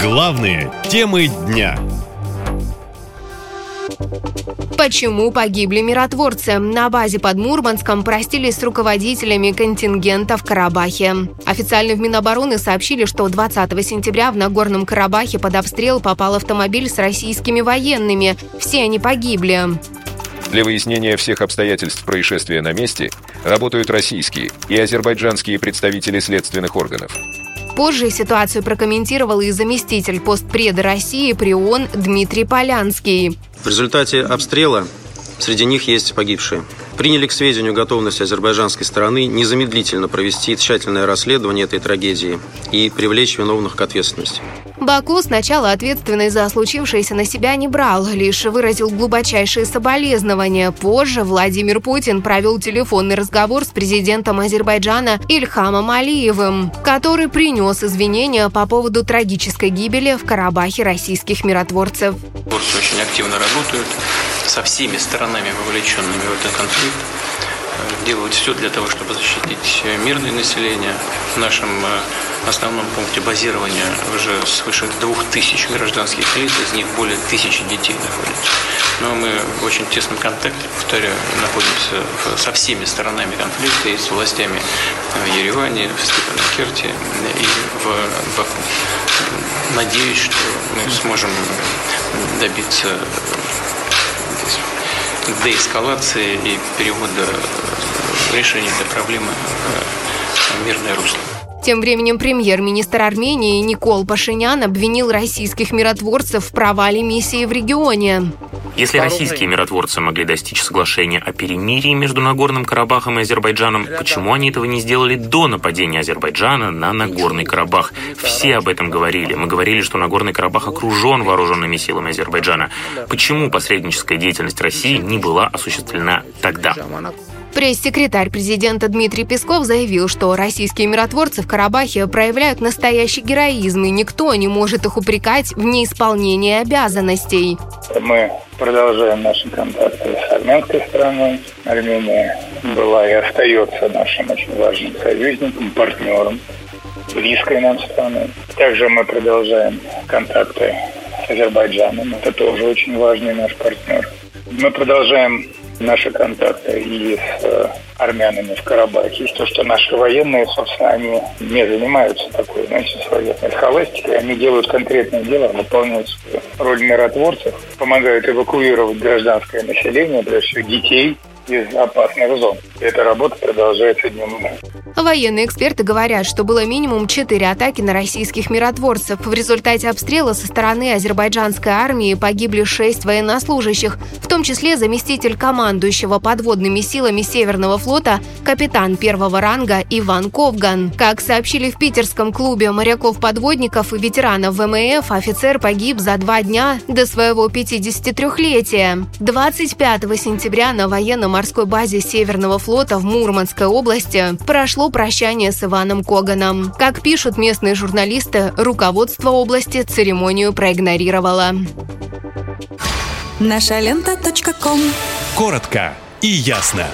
Главные темы дня. Почему погибли миротворцы? На базе под Мурманском простились с руководителями контингента в Карабахе. Официально в Минобороны сообщили, что 20 сентября в Нагорном Карабахе под обстрел попал автомобиль с российскими военными. Все они погибли. Для выяснения всех обстоятельств происшествия на месте работают российские и азербайджанские представители следственных органов. Позже ситуацию прокомментировал и заместитель постпреда России при ООН Дмитрий Полянский. В результате обстрела среди них есть погибшие. Приняли к сведению готовность азербайджанской стороны незамедлительно провести тщательное расследование этой трагедии и привлечь виновных к ответственности. Баку сначала ответственность за случившееся на себя не брал, лишь выразил глубочайшие соболезнования. Позже Владимир Путин провел телефонный разговор с президентом Азербайджана Ильхамом Алиевым, который принес извинения по поводу трагической гибели в Карабахе российских миротворцев. Очень активно работают со всеми сторонами, вовлеченными в этот конфликт делают все для того, чтобы защитить мирное население. В нашем э, основном пункте базирования уже свыше двух тысяч гражданских лиц, из них более тысячи детей находятся. Но мы в очень тесном контакте, повторяю, находимся со всеми сторонами конфликта и с властями в Ереване, в Степанакерте и в Баку. Надеюсь, что мы сможем добиться деэскалации и перевода решения этой проблемы в мирное русло. Тем временем премьер-министр Армении Никол Пашинян обвинил российских миротворцев в провале миссии в регионе. Если российские миротворцы могли достичь соглашения о перемирии между Нагорным Карабахом и Азербайджаном, почему они этого не сделали до нападения Азербайджана на Нагорный Карабах? Все об этом говорили. Мы говорили, что Нагорный Карабах окружен вооруженными силами Азербайджана. Почему посредническая деятельность России не была осуществлена тогда? Пресс-секретарь президента Дмитрий Песков заявил, что российские миротворцы в Карабахе проявляют настоящий героизм, и никто не может их упрекать в неисполнении обязанностей. Мы продолжаем наши контакты с армянской стороной. Армения была и остается нашим очень важным союзником, партнером, близкой нам страной. Также мы продолжаем контакты с Азербайджаном. Это тоже очень важный наш партнер. Мы продолжаем наши контакты и с э, армянами в Карабахе. То, что наши военные, собственно, они не занимаются такой, значит, своей схоластикой, они делают конкретное дело, выполняют роль миротворцев, помогают эвакуировать гражданское население, прежде всего детей, из опасных зон. Эта работа продолжается днем и ночью. Военные эксперты говорят, что было минимум четыре атаки на российских миротворцев. В результате обстрела со стороны азербайджанской армии погибли шесть военнослужащих, в том числе заместитель командующего подводными силами Северного флота, капитан первого ранга Иван Ковган. Как сообщили в питерском клубе моряков-подводников и ветеранов ВМФ, офицер погиб за два дня до своего 53-летия. 25 сентября на военно-морской базе Северного флота в Мурманской области прошло прощание с Иваном Коганом. Как пишут местные журналисты, руководство области церемонию проигнорировало. Наша лента. Коротко и ясно.